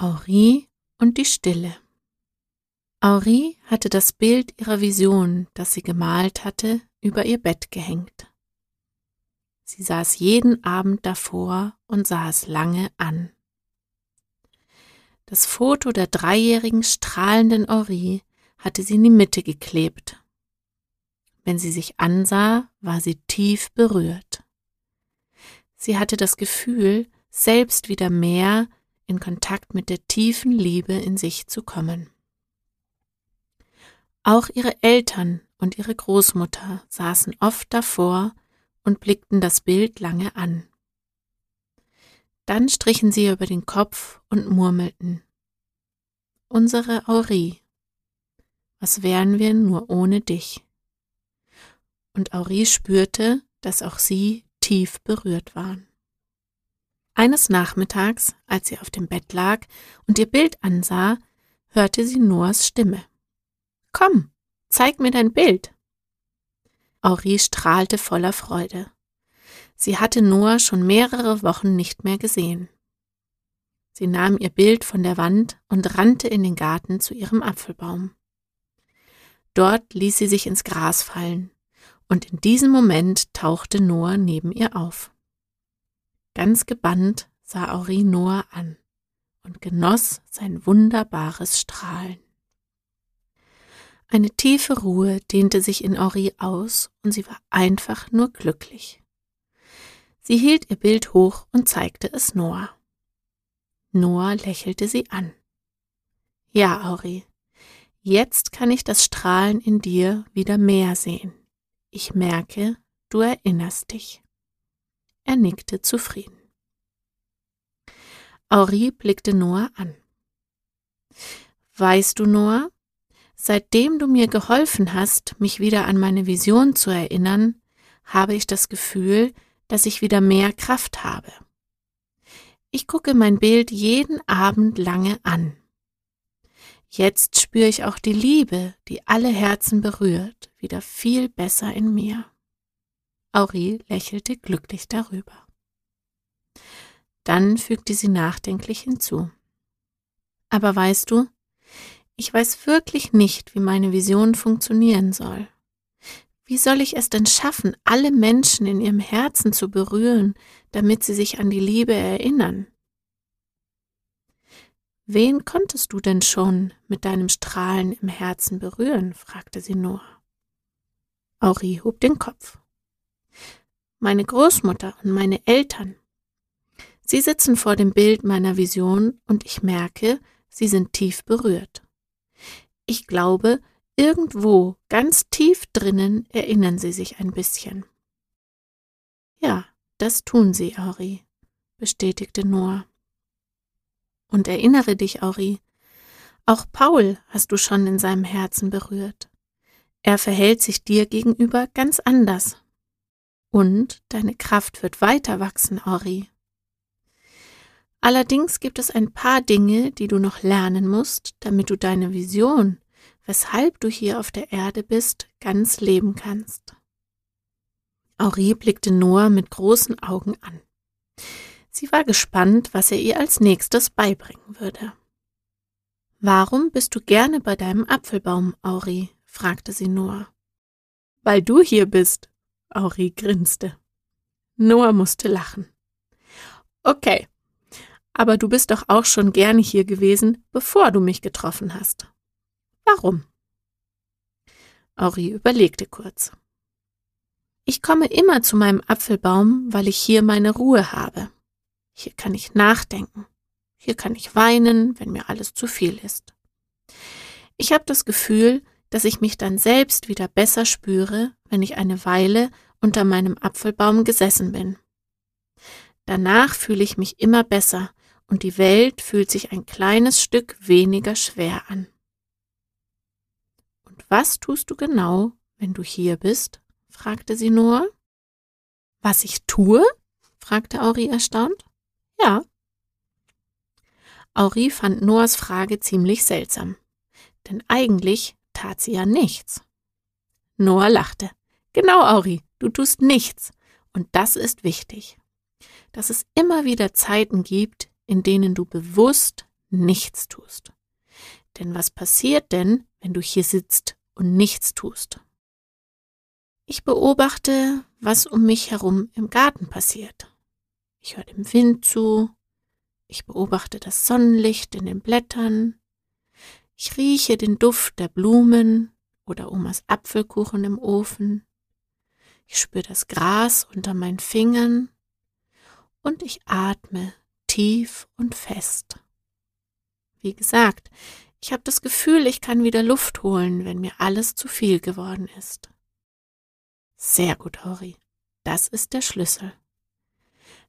Aurie und die Stille. Aurie hatte das Bild ihrer Vision, das sie gemalt hatte, über ihr Bett gehängt. Sie saß jeden Abend davor und sah es lange an. Das Foto der dreijährigen strahlenden Aurie hatte sie in die Mitte geklebt. Wenn sie sich ansah, war sie tief berührt. Sie hatte das Gefühl, selbst wieder mehr in Kontakt mit der tiefen Liebe in sich zu kommen. Auch ihre Eltern und ihre Großmutter saßen oft davor und blickten das Bild lange an. Dann strichen sie über den Kopf und murmelten. Unsere Aurie, was wären wir nur ohne dich? Und Aurie spürte, dass auch sie tief berührt waren. Eines Nachmittags, als sie auf dem Bett lag und ihr Bild ansah, hörte sie Noahs Stimme. Komm, zeig mir dein Bild. Aurie strahlte voller Freude. Sie hatte Noah schon mehrere Wochen nicht mehr gesehen. Sie nahm ihr Bild von der Wand und rannte in den Garten zu ihrem Apfelbaum. Dort ließ sie sich ins Gras fallen, und in diesem Moment tauchte Noah neben ihr auf. Ganz gebannt sah Aurie Noah an und genoss sein wunderbares Strahlen. Eine tiefe Ruhe dehnte sich in Aurie aus und sie war einfach nur glücklich. Sie hielt ihr Bild hoch und zeigte es Noah. Noah lächelte sie an. Ja, Aurie, jetzt kann ich das Strahlen in dir wieder mehr sehen. Ich merke, du erinnerst dich. Er nickte zufrieden. Aurie blickte Noah an. Weißt du, Noah, seitdem du mir geholfen hast, mich wieder an meine Vision zu erinnern, habe ich das Gefühl, dass ich wieder mehr Kraft habe. Ich gucke mein Bild jeden Abend lange an. Jetzt spüre ich auch die Liebe, die alle Herzen berührt, wieder viel besser in mir. Aurie lächelte glücklich darüber. Dann fügte sie nachdenklich hinzu. Aber weißt du, ich weiß wirklich nicht, wie meine Vision funktionieren soll. Wie soll ich es denn schaffen, alle Menschen in ihrem Herzen zu berühren, damit sie sich an die Liebe erinnern? Wen konntest du denn schon mit deinem Strahlen im Herzen berühren? fragte sie Noah. Aurie hob den Kopf meine Großmutter und meine Eltern. Sie sitzen vor dem Bild meiner Vision und ich merke, sie sind tief berührt. Ich glaube, irgendwo ganz tief drinnen erinnern sie sich ein bisschen. Ja, das tun sie, Auri, bestätigte Noah. Und erinnere dich, Auri, auch Paul hast du schon in seinem Herzen berührt. Er verhält sich dir gegenüber ganz anders und deine Kraft wird weiter wachsen, Ori. Allerdings gibt es ein paar Dinge, die du noch lernen musst, damit du deine Vision, weshalb du hier auf der Erde bist, ganz leben kannst. Ori blickte Noah mit großen Augen an. Sie war gespannt, was er ihr als nächstes beibringen würde. Warum bist du gerne bei deinem Apfelbaum, Auri? fragte sie Noah. Weil du hier bist, Auri grinste. Noah musste lachen. Okay, aber du bist doch auch schon gerne hier gewesen, bevor du mich getroffen hast. Warum? Auri überlegte kurz. Ich komme immer zu meinem Apfelbaum, weil ich hier meine Ruhe habe. Hier kann ich nachdenken. Hier kann ich weinen, wenn mir alles zu viel ist. Ich habe das Gefühl, dass ich mich dann selbst wieder besser spüre, wenn ich eine Weile unter meinem Apfelbaum gesessen bin. Danach fühle ich mich immer besser und die Welt fühlt sich ein kleines Stück weniger schwer an. Und was tust du genau, wenn du hier bist? fragte sie Noah. Was ich tue? fragte Auri erstaunt. Ja. Auri fand Noahs Frage ziemlich seltsam, denn eigentlich tat sie ja nichts. Noah lachte. Genau, Auri, du tust nichts. Und das ist wichtig. Dass es immer wieder Zeiten gibt, in denen du bewusst nichts tust. Denn was passiert denn, wenn du hier sitzt und nichts tust? Ich beobachte, was um mich herum im Garten passiert. Ich höre dem Wind zu, ich beobachte das Sonnenlicht in den Blättern, ich rieche den Duft der Blumen oder Omas Apfelkuchen im Ofen, ich spüre das Gras unter meinen Fingern und ich atme tief und fest. Wie gesagt, ich habe das Gefühl, ich kann wieder Luft holen, wenn mir alles zu viel geworden ist. Sehr gut, Hori. Das ist der Schlüssel.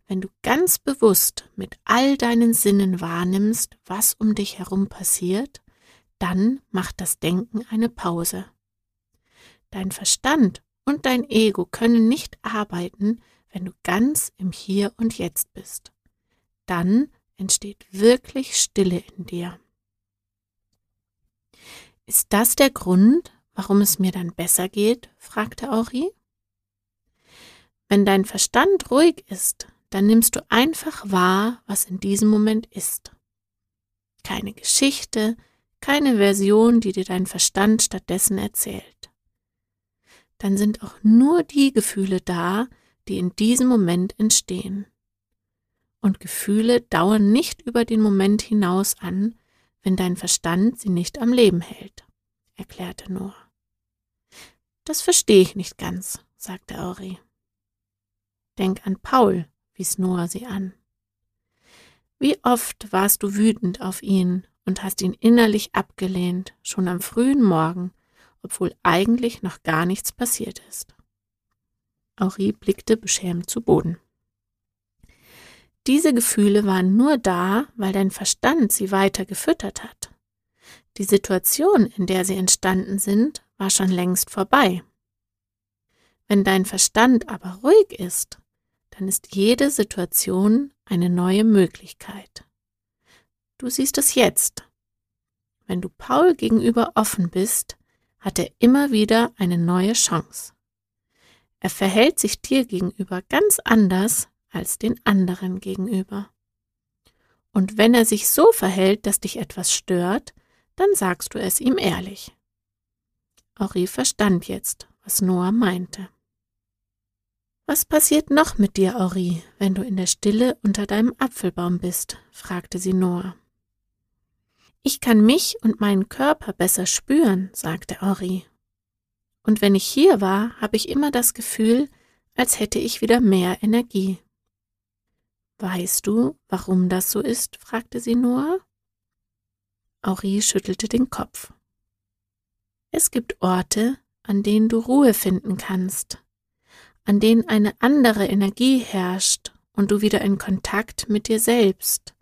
Wenn du ganz bewusst mit all deinen Sinnen wahrnimmst, was um dich herum passiert, dann macht das Denken eine Pause. Dein Verstand und dein Ego können nicht arbeiten, wenn du ganz im Hier und Jetzt bist. Dann entsteht wirklich Stille in dir. Ist das der Grund, warum es mir dann besser geht? fragte Auri. Wenn dein Verstand ruhig ist, dann nimmst du einfach wahr, was in diesem Moment ist. Keine Geschichte, keine Version, die dir dein Verstand stattdessen erzählt. Dann sind auch nur die Gefühle da, die in diesem Moment entstehen. Und Gefühle dauern nicht über den Moment hinaus an, wenn dein Verstand sie nicht am Leben hält, erklärte Noah. Das verstehe ich nicht ganz, sagte Auri. Denk an Paul, wies Noah sie an. Wie oft warst du wütend auf ihn und hast ihn innerlich abgelehnt, schon am frühen Morgen, obwohl eigentlich noch gar nichts passiert ist. Henri blickte beschämt zu Boden. Diese Gefühle waren nur da, weil dein Verstand sie weiter gefüttert hat. Die Situation, in der sie entstanden sind, war schon längst vorbei. Wenn dein Verstand aber ruhig ist, dann ist jede Situation eine neue Möglichkeit. Du siehst es jetzt. Wenn du Paul gegenüber offen bist, hat er immer wieder eine neue Chance. Er verhält sich dir gegenüber ganz anders als den anderen gegenüber. Und wenn er sich so verhält, dass dich etwas stört, dann sagst du es ihm ehrlich. Ori verstand jetzt, was Noah meinte. Was passiert noch mit dir, Ori, wenn du in der Stille unter deinem Apfelbaum bist? fragte sie Noah. Ich kann mich und meinen Körper besser spüren, sagte Ori. Und wenn ich hier war, habe ich immer das Gefühl, als hätte ich wieder mehr Energie. Weißt du, warum das so ist? fragte sie Noah. Ori schüttelte den Kopf. Es gibt Orte, an denen du Ruhe finden kannst, an denen eine andere Energie herrscht und du wieder in Kontakt mit dir selbst,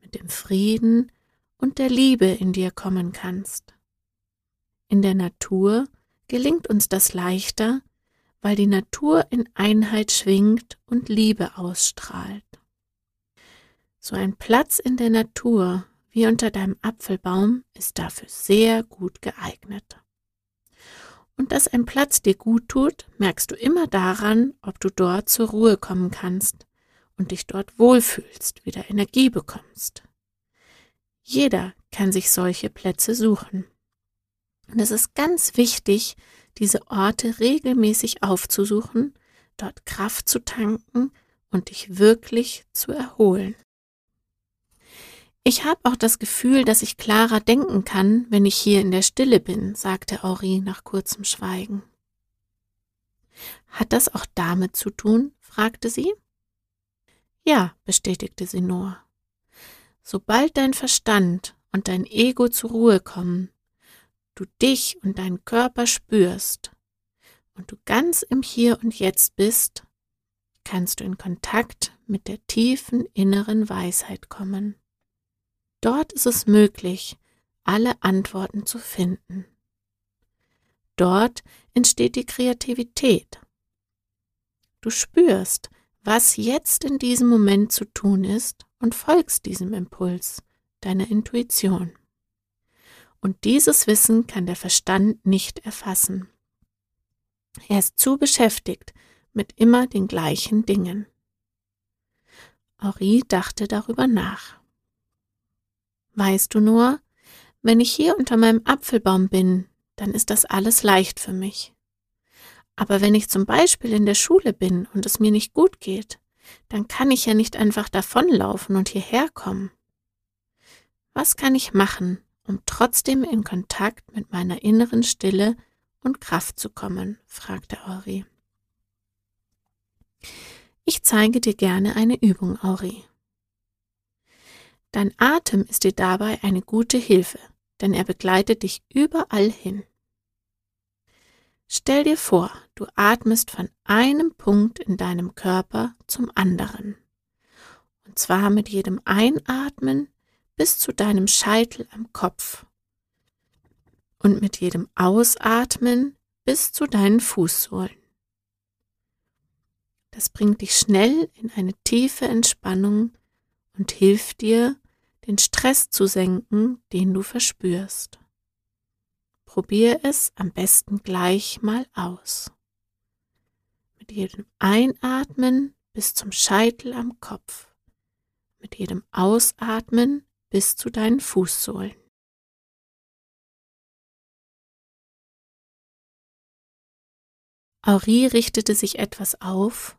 mit dem Frieden und der Liebe in dir kommen kannst. In der Natur gelingt uns das leichter, weil die Natur in Einheit schwingt und Liebe ausstrahlt. So ein Platz in der Natur wie unter deinem Apfelbaum ist dafür sehr gut geeignet. Und dass ein Platz dir gut tut, merkst du immer daran, ob du dort zur Ruhe kommen kannst und dich dort wohlfühlst, wieder Energie bekommst. Jeder kann sich solche Plätze suchen. Und es ist ganz wichtig, diese Orte regelmäßig aufzusuchen, dort Kraft zu tanken und dich wirklich zu erholen. Ich habe auch das Gefühl, dass ich klarer denken kann, wenn ich hier in der Stille bin, sagte Henri nach kurzem Schweigen. Hat das auch damit zu tun? fragte sie. Ja, bestätigte sie nur. Sobald dein Verstand und dein Ego zur Ruhe kommen, du dich und deinen Körper spürst und du ganz im Hier und Jetzt bist, kannst du in Kontakt mit der tiefen inneren Weisheit kommen. Dort ist es möglich, alle Antworten zu finden. Dort entsteht die Kreativität. Du spürst, was jetzt in diesem Moment zu tun ist und folgst diesem Impuls, deiner Intuition. Und dieses Wissen kann der Verstand nicht erfassen. Er ist zu beschäftigt mit immer den gleichen Dingen. Henri dachte darüber nach. Weißt du nur, wenn ich hier unter meinem Apfelbaum bin, dann ist das alles leicht für mich. Aber wenn ich zum Beispiel in der Schule bin und es mir nicht gut geht, dann kann ich ja nicht einfach davonlaufen und hierher kommen. Was kann ich machen, um trotzdem in Kontakt mit meiner inneren Stille und Kraft zu kommen? fragte Auri. Ich zeige dir gerne eine Übung, Auri. Dein Atem ist dir dabei eine gute Hilfe, denn er begleitet dich überall hin. Stell dir vor, du atmest von einem Punkt in deinem Körper zum anderen. Und zwar mit jedem Einatmen bis zu deinem Scheitel am Kopf. Und mit jedem Ausatmen bis zu deinen Fußsohlen. Das bringt dich schnell in eine tiefe Entspannung und hilft dir, den Stress zu senken, den du verspürst. Probier es am besten gleich mal aus. Mit jedem Einatmen bis zum Scheitel am Kopf. Mit jedem Ausatmen bis zu deinen Fußsohlen. Aurie richtete sich etwas auf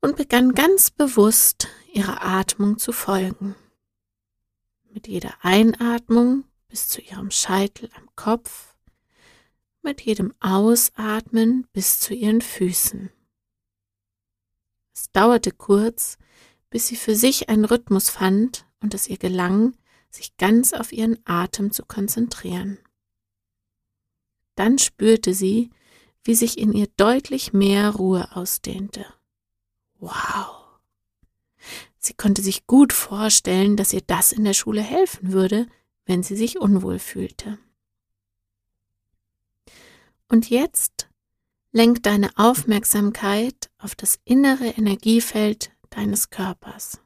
und begann ganz bewusst ihrer Atmung zu folgen. Mit jeder Einatmung bis zu ihrem Scheitel am Kopf, mit jedem Ausatmen bis zu ihren Füßen. Es dauerte kurz, bis sie für sich einen Rhythmus fand und es ihr gelang, sich ganz auf ihren Atem zu konzentrieren. Dann spürte sie, wie sich in ihr deutlich mehr Ruhe ausdehnte. Wow! Sie konnte sich gut vorstellen, dass ihr das in der Schule helfen würde, wenn sie sich unwohl fühlte. Und jetzt lenk deine Aufmerksamkeit auf das innere Energiefeld deines Körpers.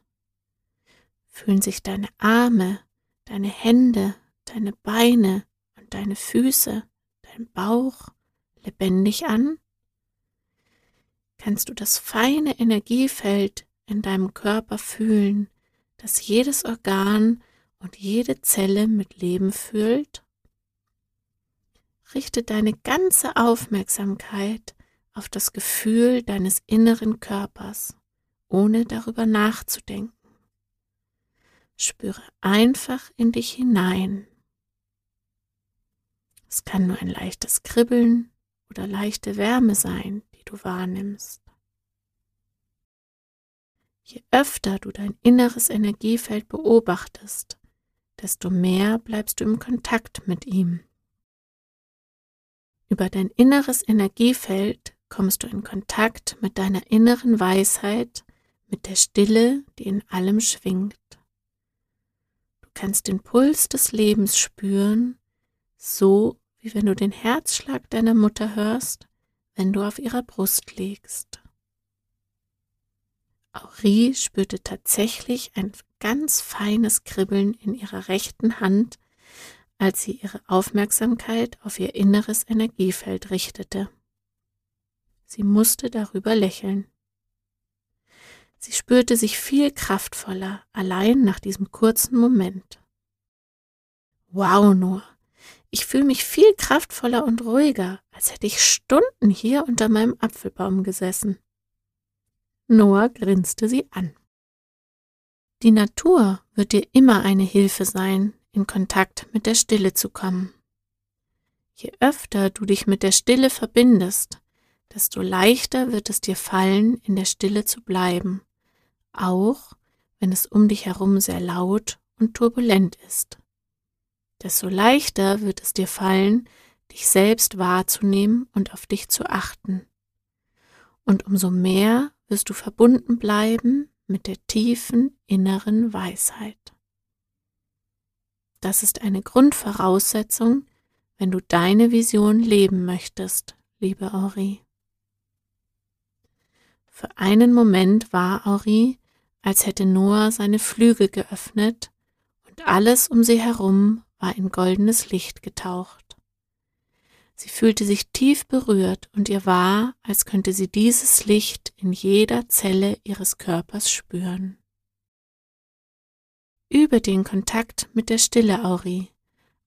Fühlen sich deine Arme, deine Hände, deine Beine und deine Füße, dein Bauch lebendig an? Kannst du das feine Energiefeld in deinem Körper fühlen, das jedes Organ und jede Zelle mit Leben füllt? Richte deine ganze Aufmerksamkeit auf das Gefühl deines inneren Körpers, ohne darüber nachzudenken. Spüre einfach in dich hinein. Es kann nur ein leichtes Kribbeln oder leichte Wärme sein, die du wahrnimmst. Je öfter du dein inneres Energiefeld beobachtest, desto mehr bleibst du im Kontakt mit ihm. Über dein inneres Energiefeld kommst du in Kontakt mit deiner inneren Weisheit, mit der Stille, die in allem schwingt. Du kannst den Puls des Lebens spüren, so wie wenn du den Herzschlag deiner Mutter hörst, wenn du auf ihrer Brust liegst. Aurie spürte tatsächlich ein ganz feines Kribbeln in ihrer rechten Hand, als sie ihre Aufmerksamkeit auf ihr inneres Energiefeld richtete. Sie musste darüber lächeln. Sie spürte sich viel kraftvoller allein nach diesem kurzen Moment. Wow, nur. Ich fühle mich viel kraftvoller und ruhiger, als hätte ich Stunden hier unter meinem Apfelbaum gesessen. Noah grinste sie an. Die Natur wird dir immer eine Hilfe sein, in Kontakt mit der Stille zu kommen. Je öfter du dich mit der Stille verbindest, desto leichter wird es dir fallen, in der Stille zu bleiben, auch wenn es um dich herum sehr laut und turbulent ist. Desto leichter wird es dir fallen, dich selbst wahrzunehmen und auf dich zu achten. Und umso mehr wirst du verbunden bleiben mit der tiefen inneren Weisheit. Das ist eine Grundvoraussetzung, wenn du deine Vision leben möchtest, liebe Auri. Für einen Moment war Auri, als hätte Noah seine Flügel geöffnet und alles um sie herum war in goldenes Licht getaucht. Sie fühlte sich tief berührt und ihr war, als könnte sie dieses Licht in jeder Zelle ihres Körpers spüren. Übe den Kontakt mit der Stille Auri,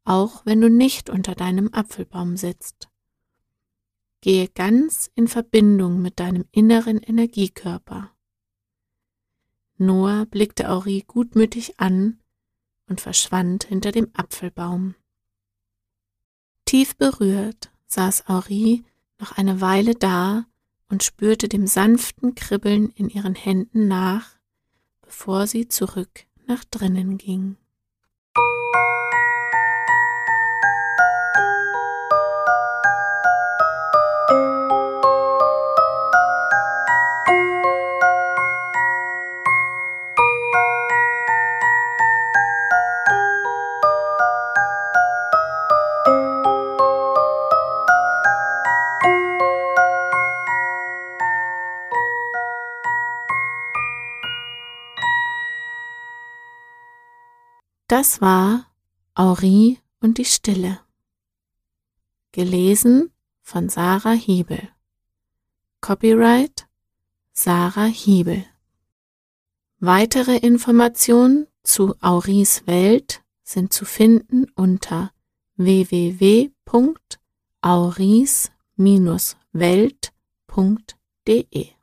auch wenn du nicht unter deinem Apfelbaum sitzt. Gehe ganz in Verbindung mit deinem inneren Energiekörper. Noah blickte Auri gutmütig an und verschwand hinter dem Apfelbaum. Tief berührt saß Auri noch eine Weile da und spürte dem sanften Kribbeln in ihren Händen nach, bevor sie zurück nach drinnen ging. Das war Aurie und die Stille. Gelesen von Sarah Hiebel. Copyright Sarah Hiebel. Weitere Informationen zu Auris Welt sind zu finden unter www.auris-welt.de